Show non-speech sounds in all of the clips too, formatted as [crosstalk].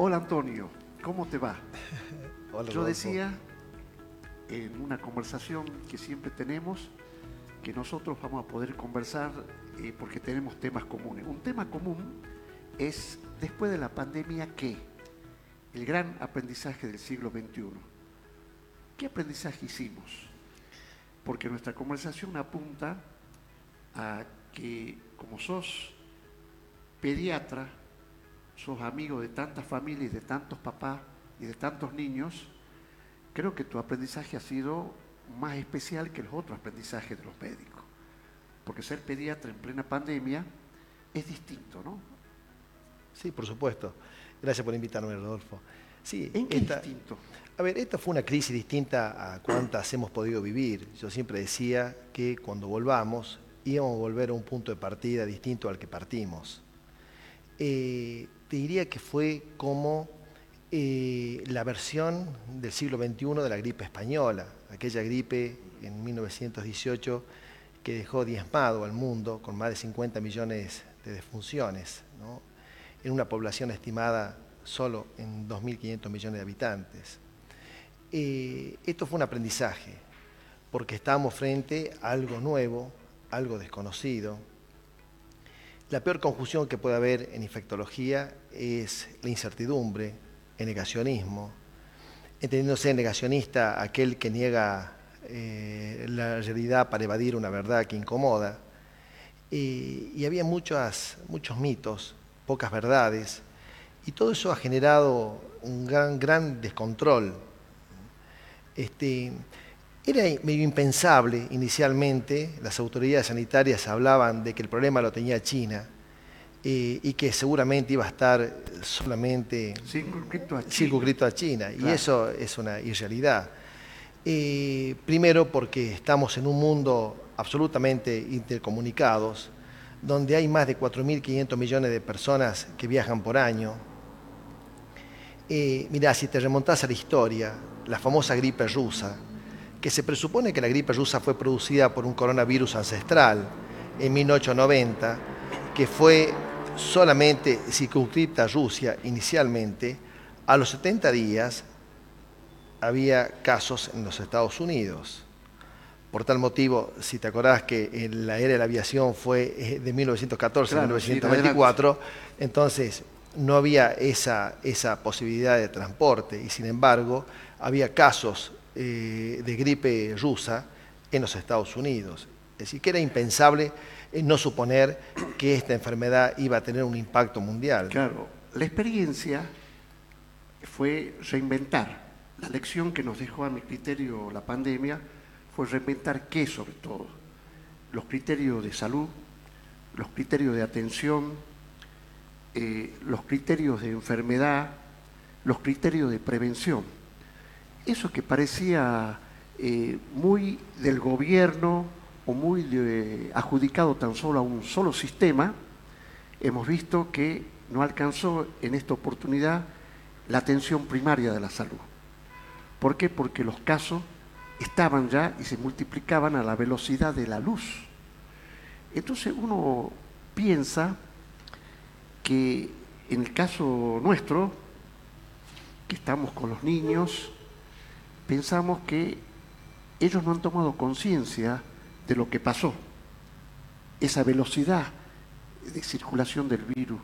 Hola Antonio, ¿cómo te va? [laughs] Hola, Yo decía en una conversación que siempre tenemos que nosotros vamos a poder conversar eh, porque tenemos temas comunes. Un tema común es, después de la pandemia, ¿qué? El gran aprendizaje del siglo XXI. ¿Qué aprendizaje hicimos? Porque nuestra conversación apunta a que como sos pediatra, sos amigo de tantas familias, de tantos papás y de tantos niños, creo que tu aprendizaje ha sido más especial que los otros aprendizajes de los médicos. Porque ser pediatra en plena pandemia es distinto, ¿no? Sí, por supuesto. Gracias por invitarme, Rodolfo. Sí, ¿En qué esta- distinto? A ver, esta fue una crisis distinta a cuantas hemos podido vivir. Yo siempre decía que cuando volvamos íbamos a volver a un punto de partida distinto al que partimos. Eh, te diría que fue como eh, la versión del siglo XXI de la gripe española, aquella gripe en 1918 que dejó diezmado al mundo con más de 50 millones de defunciones, en una población estimada solo en 2.500 millones de habitantes. Eh, esto fue un aprendizaje, porque estábamos frente a algo nuevo, algo desconocido. La peor confusión que puede haber en infectología es la incertidumbre, el negacionismo, entendiéndose negacionista aquel que niega eh, la realidad para evadir una verdad que incomoda. Y había muchas, muchos mitos, pocas verdades, y todo eso ha generado un gran, gran descontrol. Este, era medio impensable inicialmente, las autoridades sanitarias hablaban de que el problema lo tenía China eh, y que seguramente iba a estar solamente Circunscrito a China. circunscrito a China, y eso es una irrealidad. Eh, primero porque estamos en un mundo absolutamente intercomunicados, donde hay más de 4.500 millones de personas que viajan por año. Eh, mirá, si te remontás a la historia, la famosa gripe rusa, que se presupone que la gripe rusa fue producida por un coronavirus ancestral en 1890, que fue solamente circunscripta a Rusia inicialmente, a los 70 días había casos en los Estados Unidos. Por tal motivo, si te acordás que en la era de la aviación fue eh, de 1914 a Claro, sí, 1924, entonces no había esa, esa posibilidad de transporte y sin embargo había casos eh, de gripe rusa en los Estados Unidos. Es decir, que era impensable eh, no suponer que esta enfermedad iba a tener un impacto mundial. Claro, la experiencia fue reinventar. La lección que nos dejó a mi criterio la pandemia fue reinventar qué sobre todo. Los criterios de salud, los criterios de atención, eh, los criterios de enfermedad, los criterios de prevención. Eso que parecía eh, muy del gobierno o muy adjudicado tan solo a un solo sistema, hemos visto que no alcanzó en esta oportunidad la atención primaria de la salud. ¿Por qué? Porque los casos estaban ya y se multiplicaban a la velocidad de la luz. Entonces uno piensa que en el caso nuestro, que estamos con los niños, pensamos que ellos no han tomado conciencia de lo que pasó, esa velocidad de circulación del virus,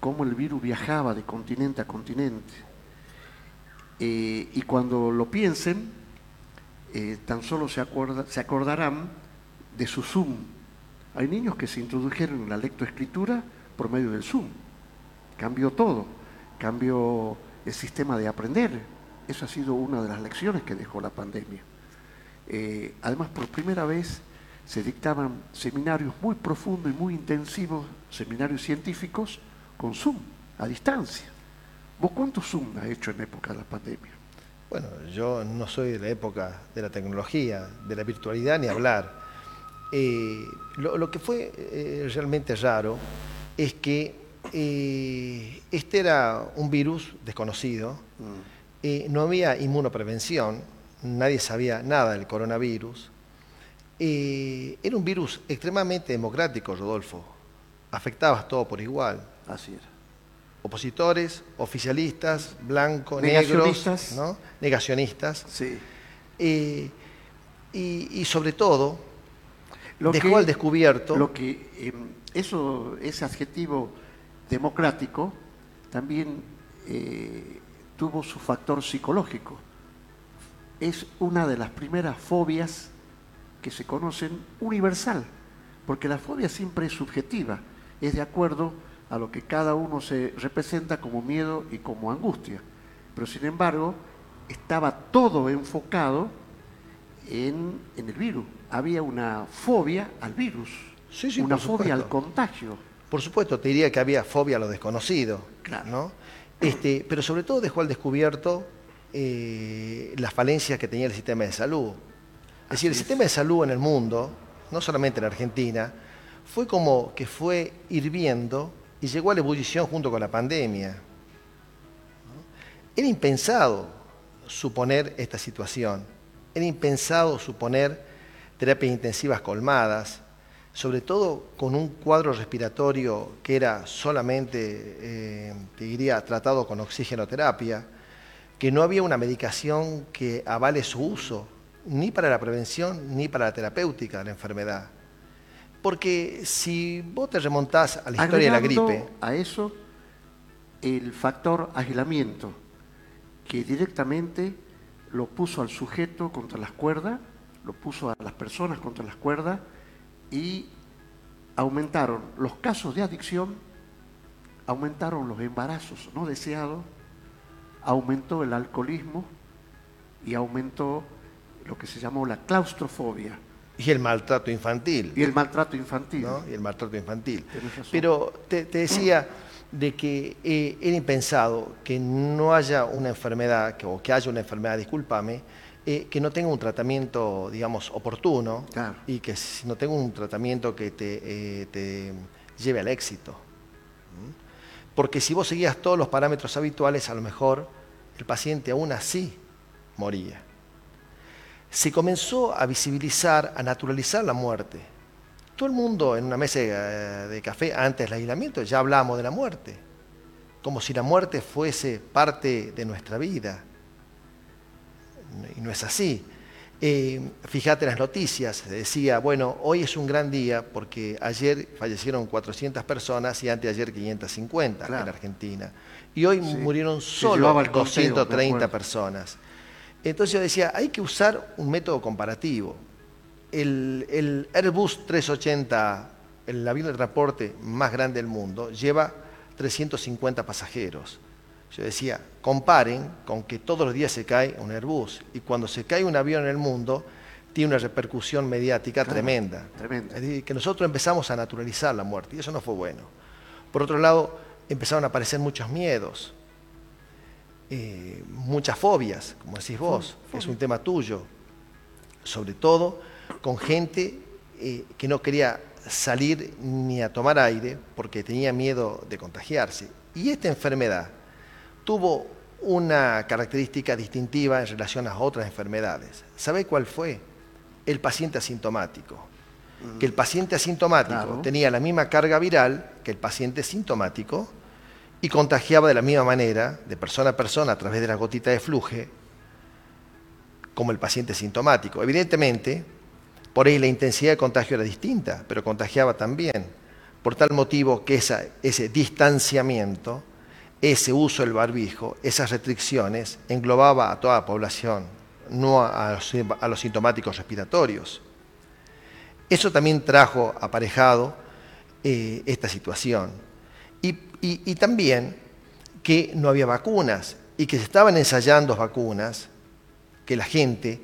cómo el virus viajaba de continente a continente. Eh, y cuando lo piensen, eh, tan solo se, se acordarán de su Zoom. Hay niños que se introdujeron en la lectoescritura por medio del Zoom. Cambió todo, cambió el sistema de aprender. Eso ha sido una de las lecciones que dejó la pandemia. Eh, además, por primera vez se dictaban seminarios muy profundos y muy intensivos, seminarios científicos, con Zoom, a distancia. ¿Vos cuántos Zoom has hecho en época de la pandemia? Bueno, yo no soy de la época de la tecnología, de la virtualidad ni hablar. Eh, lo, lo que fue eh, realmente raro es que eh, este era un virus desconocido, eh, no había inmunoprevención, nadie sabía nada del coronavirus. Eh, era un virus extremadamente democrático, Rodolfo. Afectaba todo por igual. Así era. opositores, oficialistas, blancos, Negacionistas. negros, ¿no? negacionistas. Sí. Eh, y, y sobre todo, Lo dejó que- al descubierto Lo que eh, eso, ese adjetivo democrático también eh, tuvo su factor psicológico. Es una de las primeras fobias que se conocen universal, porque la fobia siempre es subjetiva, es de acuerdo a lo que cada uno se representa como miedo y como angustia. Pero sin embargo, estaba todo enfocado en, en el virus. Había una fobia al virus, Sí, sí, una fobia al contagio. Por supuesto, te diría que había fobia a lo desconocido, Claro. ¿no? Este, pero sobre todo dejó al descubierto eh, las falencias que tenía el sistema de salud. Es decir, el es. sistema de salud en el mundo, no solamente en Argentina, fue como que fue hirviendo y llegó a la ebullición junto con la pandemia. Era impensado suponer esta situación, era impensado suponer terapias intensivas colmadas, sobre todo con un cuadro respiratorio que era solamente, eh, te diría, tratado con oxigenoterapia, que no había una medicación que avale su uso, ni para la prevención ni para la terapéutica de la enfermedad. Porque si vos te remontás a la historia de la Agregando gripe, A eso, el factor aislamiento, que directamente lo puso al sujeto contra las cuerdas, lo puso a las personas contra las cuerdas y aumentaron los casos de adicción, aumentaron los embarazos no deseados, aumentó el alcoholismo y aumentó lo que se llamó la claustrofobia y el maltrato infantil. y el maltrato infantil. ¿no? y el maltrato infantil. Pero te, te decía de que eh, era impensado que no haya una enfermedad, que, o que haya una enfermedad, discúlpame, eh, que no tenga un tratamiento, digamos, oportuno Claro. y que si no tenga un tratamiento que te, eh, te lleve al éxito. Porque si vos seguías todos los parámetros habituales, a lo mejor el paciente aún así moría se comenzó a visibilizar, a naturalizar la muerte. Todo el mundo en una mesa eh, de café antes del aislamiento ya hablábamos de la muerte, como si la muerte fuese parte de nuestra vida. Y no es así. Eh, fíjate las noticias, decía, bueno, hoy es un gran día porque ayer fallecieron 400 personas y anteayer 550 en. Argentina. Y hoy Sí. murieron solo llevaba el conteo, me 230 acuerdo. personas. Entonces yo decía, hay que usar un método comparativo. El, el Airbus 380, el avión de transporte más grande del mundo, lleva 350 pasajeros. Yo decía, comparen con que todos los días se cae un Airbus y cuando se cae un avión en el mundo tiene una repercusión mediática Claro, tremenda. tremenda. Es decir, que nosotros empezamos a naturalizar la muerte y eso no fue bueno. Por otro lado, empezaron a aparecer muchos miedos, eh, muchas fobias, como decís vos, que es un tema tuyo, sobre todo con gente eh, que no quería salir ni a tomar aire porque tenía miedo de contagiarse. Y esta enfermedad tuvo una característica distintiva en relación a otras enfermedades. ¿Sabe cuál fue? El paciente asintomático. Que el paciente asintomático Claro. tenía la misma carga viral que el paciente sintomático y contagiaba de la misma manera, de persona a persona, a través de la gotita de fluje, como el paciente sintomático. Evidentemente, por ahí la intensidad de contagio era distinta, pero contagiaba también. Por tal motivo que esa- ese distanciamiento, ese uso del barbijo, esas restricciones, englobaba a toda la población, no a, los, sintomáticos respiratorios. Eso también trajo aparejado eh, esta situación. Y también que no había vacunas y que se estaban ensayando vacunas que la gente,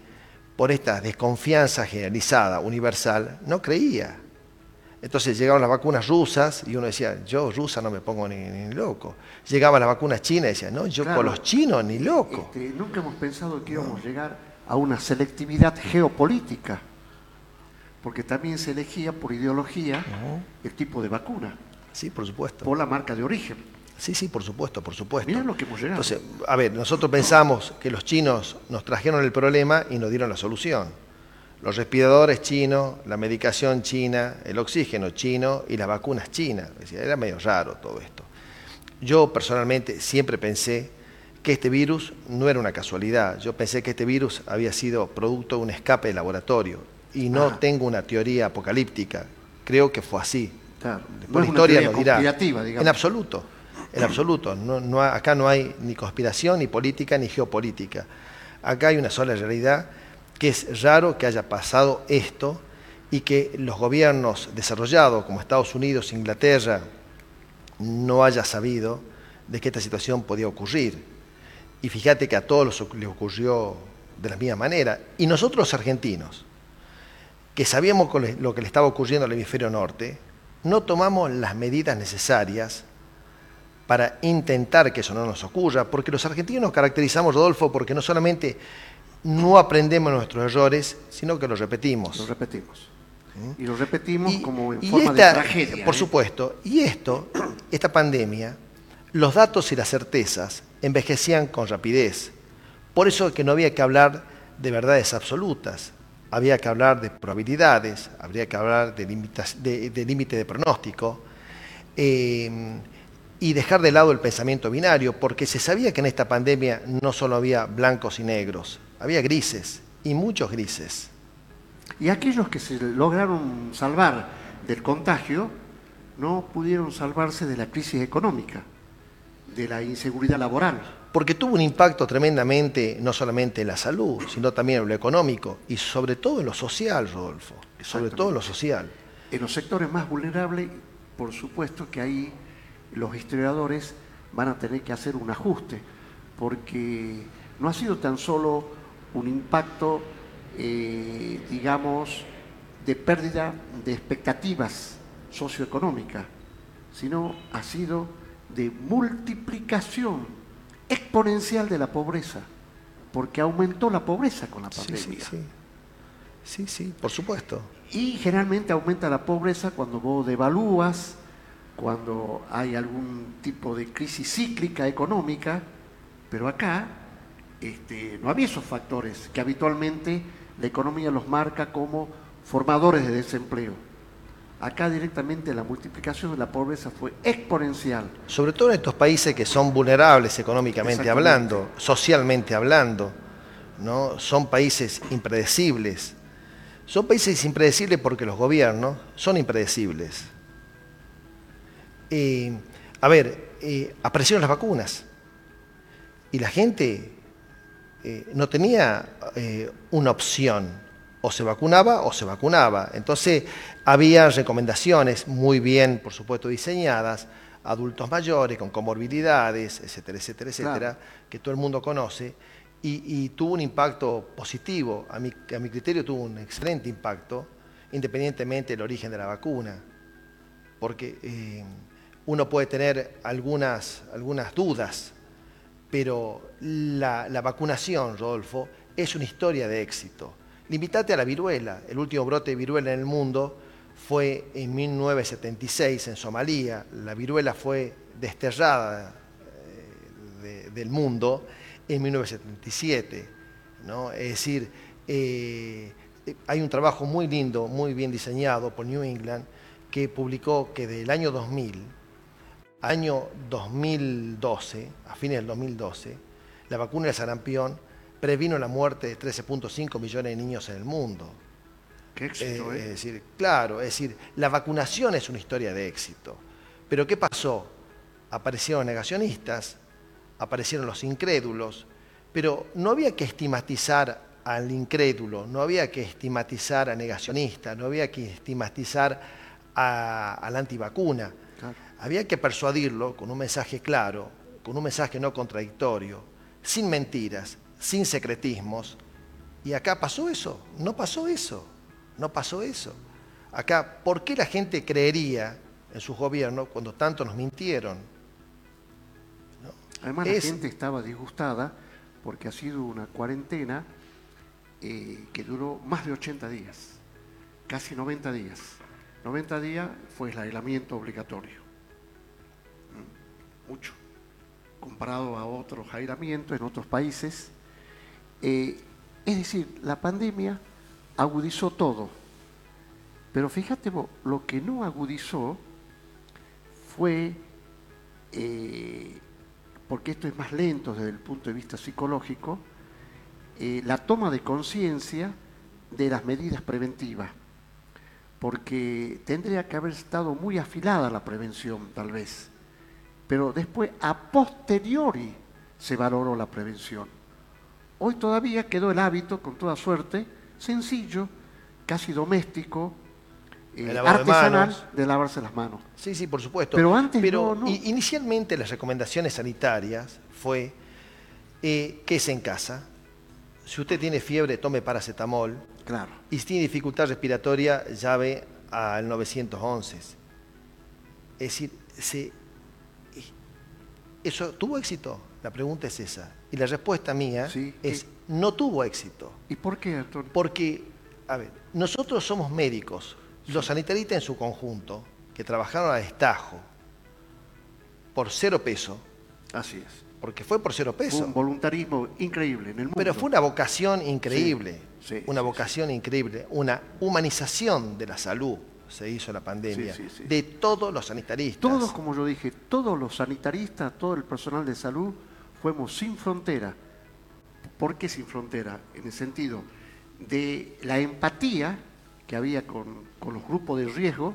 por esta desconfianza generalizada, universal, no creía. Entonces llegaban las vacunas rusas y uno decía, yo rusa no me pongo ni, ni loco. Llegaban las vacunas chinas y decía, no, yo Claro. con los chinos ni loco. Este, nunca hemos pensado que íbamos a llegar a una selectividad geopolítica, porque también se elegía por ideología el tipo de vacuna, Sí, por supuesto. por la marca de origen. Sí, sí, por supuesto, por supuesto. Mirá lo que hemos llegado. Entonces, a ver, nosotros pensamos que los chinos nos trajeron el problema y nos dieron la solución. Los respiradores chinos, la medicación china, el oxígeno chino y las vacunas chinas. Era medio raro todo esto. yo personalmente siempre pensé que este virus no era una casualidad. Yo pensé que este virus había sido producto de un escape de laboratorio y no Ah. tengo una teoría apocalíptica. Creo que fue así. Claro. Después No la historia nos dirá. digamos. En absoluto, en absoluto. No, no ha- acá no hay ni conspiración, ni política, ni geopolítica. Acá hay una sola realidad, que es raro que haya pasado esto y que los gobiernos desarrollados como Estados Unidos, Inglaterra, no haya sabido de que esta situación podía ocurrir. Y fíjate que a todos les ocurrió de la misma manera. Y nosotros los argentinos, que sabíamos lo que le estaba ocurriendo al hemisferio norte, no tomamos las medidas necesarias para intentar que eso no nos ocurra, porque los argentinos nos caracterizamos, Rodolfo, porque no solamente no aprendemos nuestros errores, sino que los repetimos. Lo repetimos. Y lo repetimos como en forma esta- de tragedia. Por ¿eh? supuesto. Y esto, [clears throat] esta pandemia, los datos y las certezas envejecían con rapidez. Por eso que no había que hablar de verdades absolutas. Había que hablar de probabilidades, habría que hablar de límites de, de límite de pronóstico eh, y dejar de lado el pensamiento binario, porque se sabía que en esta pandemia no solo había blancos y negros, había grises y muchos grises. Y aquellos que se lograron salvar del contagio no pudieron salvarse de la crisis económica, de la inseguridad laboral. porque tuvo un impacto tremendamente no solamente en la salud, sino también en lo económico y sobre todo en lo social, Rodolfo, sobre todo en lo social. En los sectores más vulnerables, por supuesto que ahí los historiadores van a tener que hacer un ajuste, porque no ha sido tan solo un impacto, eh, digamos, de pérdida de expectativas socioeconómicas, sino ha sido de multiplicación exponencial de la pobreza, porque aumentó la pobreza con la Sí, pandemia. sí, sí. Sí, sí, por supuesto. Y generalmente aumenta la pobreza cuando vos devalúas, cuando hay algún tipo de crisis cíclica económica, pero acá este, no había esos factores que habitualmente la economía los marca como formadores de desempleo. Acá directamente la multiplicación de la pobreza fue exponencial. Sobre todo en estos países que son vulnerables económicamente hablando, socialmente hablando, ¿no? Son países impredecibles. Son países impredecibles porque los gobiernos son impredecibles. Eh, a ver, eh, aparecieron las vacunas y la gente eh, no tenía eh, una opción, o se vacunaba o se vacunaba. Entonces había recomendaciones muy bien, por supuesto, diseñadas, adultos mayores con comorbilidades, etcétera, etcétera, etcétera, Claro. que todo el mundo conoce, y, y tuvo un impacto positivo, a mi, a mi criterio tuvo un excelente impacto, independientemente del origen de la vacuna, porque eh, uno puede tener algunas, algunas dudas, pero la, vacunación, Rodolfo, es una historia de éxito. Limitate a la viruela. El último brote de viruela en el mundo fue en 1976 en Somalia. La viruela fue desterrada eh, de- del mundo en 1977. ¿no? Es decir, eh, hay un trabajo muy lindo, muy bien diseñado por New England, que publicó que del año 2000 año 2012, a fines del 2012, la vacuna del sarampión previno la muerte de 13.5 millones de niños en el mundo. Qué éxito, Eh, ¿eh? Es decir, claro, es decir, la vacunación es una historia de éxito. Pero ¿qué pasó? Aparecieron negacionistas, aparecieron los incrédulos, pero no había que estigmatizar al incrédulo, no había que estigmatizar al negacionista, no había que estigmatizar a, a la antivacuna. Claro. Había que persuadirlo con un mensaje claro, con un mensaje no contradictorio, sin mentiras, sin secretismos. Y acá pasó eso, no pasó eso, no pasó eso. Acá, ¿por qué la gente creería en sus gobiernos cuando tanto nos mintieron? Además, Es- la gente estaba disgustada porque ha sido una cuarentena eh, que duró más de 80 días, casi 90 días. 90 días fue el aislamiento obligatorio. Mm, Mucho. Comparado a otros aislamientos en otros países. Eh, es decir, la pandemia agudizó todo. Pero fíjate vos, lo que no agudizó fue eh, porque esto es más lento desde el punto de vista psicológico, eh, la toma de conciencia de las medidas preventivas, porque tendría que haber estado muy afilada la prevención, tal vez, pero después, a posteriori, se valoró la prevención. Hoy todavía quedó el hábito, con toda suerte, sencillo, casi doméstico, eh, artesanal, de, lavarse las manos. Sí, sí, por supuesto. Pero antes Pero inicialmente las recomendaciones sanitarias fue eh, que es en casa. Si usted tiene fiebre, tome paracetamol. Claro. Y si tiene dificultad respiratoria, llave al 911. Es decir, ¿eso tuvo éxito? La pregunta es esa. Y la respuesta mía es, no tuvo éxito. ¿Y por qué, Antonio? Porque, a ver, nosotros somos médicos, los sanitaristas en su conjunto, que trabajaron a destajo, por cero peso. Así es. Porque fue por cero peso. Fue un voluntarismo increíble en el mundo. Pero fue una vocación increíble. una vocación increíble. Una humanización de la salud se hizo la pandemia. de todos los sanitaristas. Todos, como yo dije, todos los sanitaristas, todo el personal de salud, fuimos sin frontera. ¿Por qué sin frontera? En el sentido de la empatía que había con, los grupos de riesgo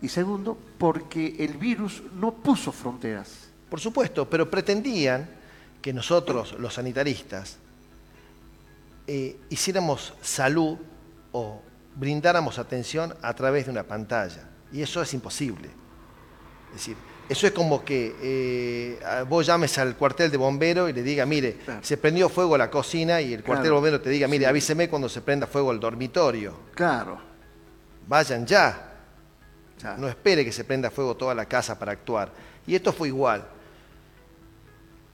y segundo, porque el virus no puso fronteras. Por supuesto, pero pretendían que nosotros, los sanitaristas, eh, hiciéramos salud o brindáramos atención a través de una pantalla. Y eso es imposible. Es decir, eso es como que eh, vos llames al cuartel de bombero y le diga, mire, se prendió fuego la cocina y el cuartel de bombero te diga, mire, avíseme cuando se prenda fuego el dormitorio. Claro. Vayan ya. No espere que se prenda fuego toda la casa para actuar. Y esto fue igual.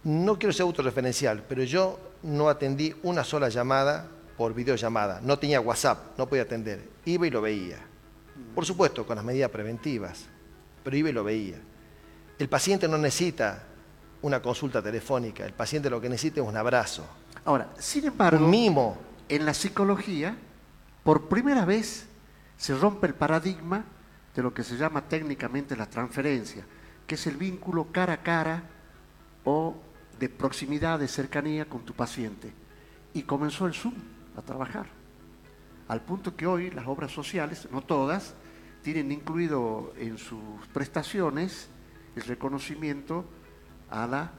No quiero ser autorreferencial, pero yo no atendí una sola llamada por videollamada. No tenía WhatsApp, no podía atender. Iba y lo veía. Por supuesto, con las medidas preventivas, pero iba y lo veía. El paciente no necesita una consulta telefónica, el paciente lo que necesita es un abrazo. Ahora, sin embargo, un mimo. En la psicología, por primera vez se rompe el paradigma de lo que se llama técnicamente la transferencia, que es el vínculo cara a cara o de proximidad, de cercanía con tu paciente. Y comenzó el Zoom a trabajar. Al punto que hoy las obras sociales, no todas, tienen incluido en sus prestaciones el reconocimiento a la,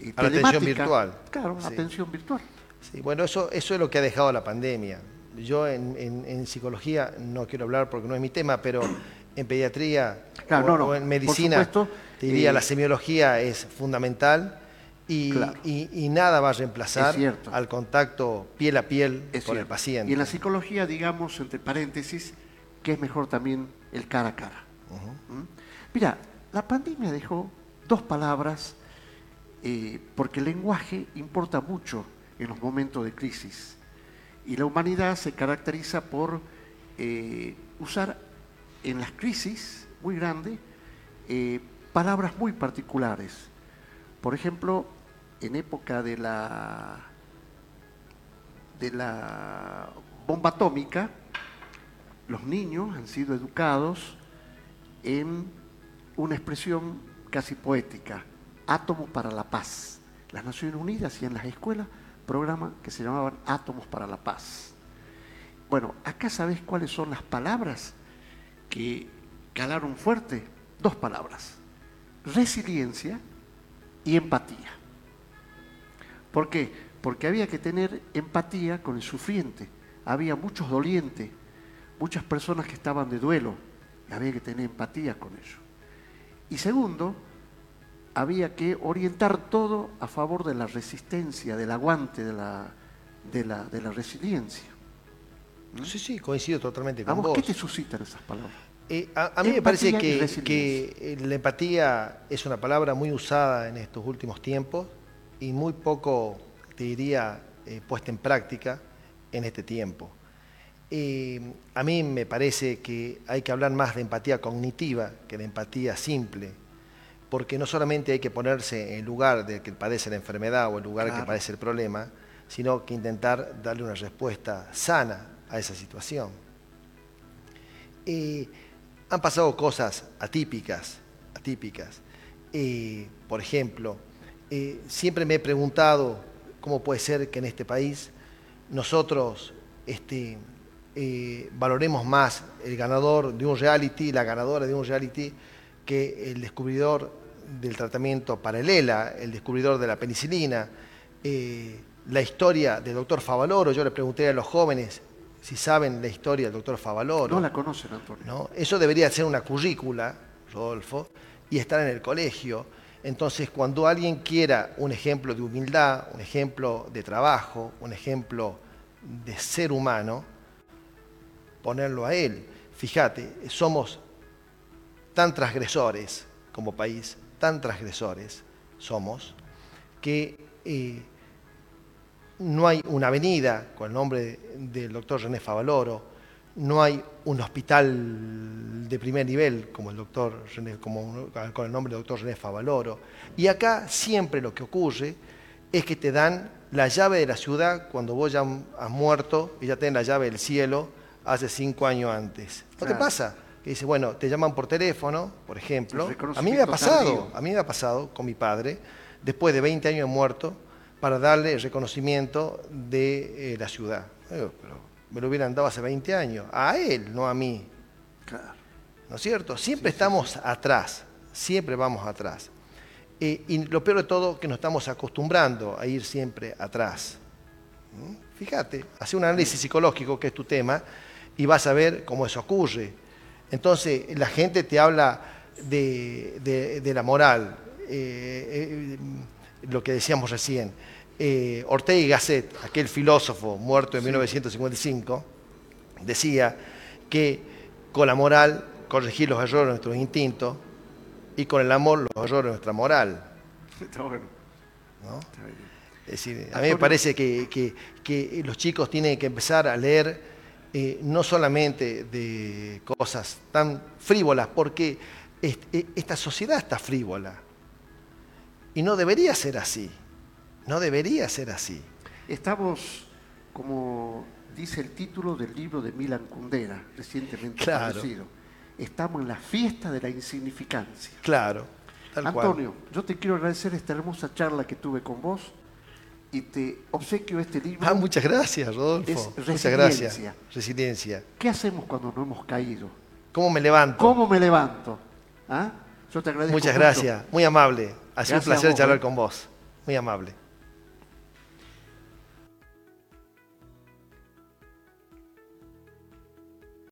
eh, atención virtual. Claro, atención virtual. Sí, bueno, eso, eso es lo que ha dejado la pandemia. Yo en, psicología no quiero hablar porque no es mi tema, pero [clears throat] en pediatría o, en medicina, te diría eh, la semiología es fundamental y, nada va a reemplazar al contacto piel a piel con el paciente. Y en la psicología, digamos, entre paréntesis, que es mejor también el cara a cara. ¿Mm? Mira, la pandemia dejó dos palabras, eh, porque el lenguaje importa mucho en los momentos de crisis. Y la humanidad se caracteriza por eh, usar en las crisis muy grandes eh, palabras muy particulares. Por ejemplo, en época de la, de la bomba atómica, los niños han sido educados en una expresión casi poética, átomo para la paz. Las Naciones Unidas y en las escuelas programa que se llamaban Átomos para la Paz. Bueno, acá sabes cuáles son las palabras que calaron fuerte. Dos palabras, resiliencia y empatía. ¿Por qué? Porque había que tener empatía con el sufriente. Había muchos dolientes, muchas personas que estaban de duelo. Y había que tener empatía con ellos. Y segundo, había que orientar todo a favor de la resistencia, del aguante, de la, de la, de la resiliencia. ¿Mm? Sí, sí, coincido totalmente con vos. ¿Qué te suscitan esas palabras? Eh, a, mí me parece que, que, la empatía es una palabra muy usada en estos últimos tiempos y muy poco, te diría, eh, puesta en práctica en este tiempo. a mí me parece que hay que hablar más de empatía cognitiva que de empatía simple porque no solamente hay que ponerse en lugar del que padece la enfermedad o el lugar del que padece el problema, sino que intentar darle una respuesta sana a esa situación. han pasado cosas atípicas, atípicas, por ejemplo, eh, siempre me he preguntado cómo puede ser que en este país nosotros este, eh, valoremos más el ganador de un reality, la ganadora de un reality, que el descubridor del tratamiento para el ELA, el descubridor de la penicilina, la historia del doctor Favaloro. Yo le pregunté a los jóvenes si saben la historia del doctor Favaloro. No la conocen, Antonio. ¿no? Eso debería ser una currícula, Rodolfo, y estar en el colegio. Entonces, cuando alguien quiera un ejemplo de humildad, un ejemplo de trabajo, un ejemplo de ser humano, ponerlo a él. Fíjate, somos tan transgresores como país, tan transgresores somos, que eh, no hay una avenida con el nombre del doctor René Favaloro, no hay un hospital de primer nivel como el doctor como, con el nombre del doctor René Favaloro. Y acá siempre lo que ocurre es que te dan la llave de la ciudad cuando vos ya has muerto y ya tenés la llave del cielo hace cinco años antes. ¿No te pasa? Que dice, bueno, te llaman por teléfono, por ejemplo. A mí me ha pasado, a mí me ha pasado con mi padre, después de 20 años muerto, para darle el reconocimiento de eh, la ciudad. pero me lo hubieran dado hace 20 años, a él, no a mí. ¿No es cierto? Siempre estamos atrás, siempre vamos atrás. Eh, y lo peor de todo, que nos estamos acostumbrando a ir siempre atrás. ¿Mm? Fíjate, hace un análisis psicológico, que es tu tema, y vas a ver cómo eso ocurre. Entonces, la gente te habla de, la moral, eh, lo que decíamos recién eh, Ortega y Gasset, aquel filósofo muerto en 1955, decía que con la moral corregir los errores de nuestros instintos y con el amor los errores de nuestra moral. [laughs] Está bueno. Es decir, a mí me parece que, los chicos tienen que empezar a leer eh, no solamente de cosas tan frívolas, porque e, esta sociedad está frívola. Y no debería ser así. No debería ser así. Estamos, como dice el título del libro de Milan Kundera, recientemente traducido, estamos en la fiesta de la insignificancia. Claro. Antonio, yo te quiero agradecer esta hermosa charla que tuve con vos y te obsequio este libro. Ah, muchas gracias, Rodolfo. muchas gracias. Resiliencia. ¿Qué hacemos cuando no hemos caído? ¿Cómo me levanto? ¿Cómo me levanto? ¿Ah? Yo te agradezco. Muchas gracias, muy amable. Ha sido un placer charlar ¿eh? con vos. Muy amable.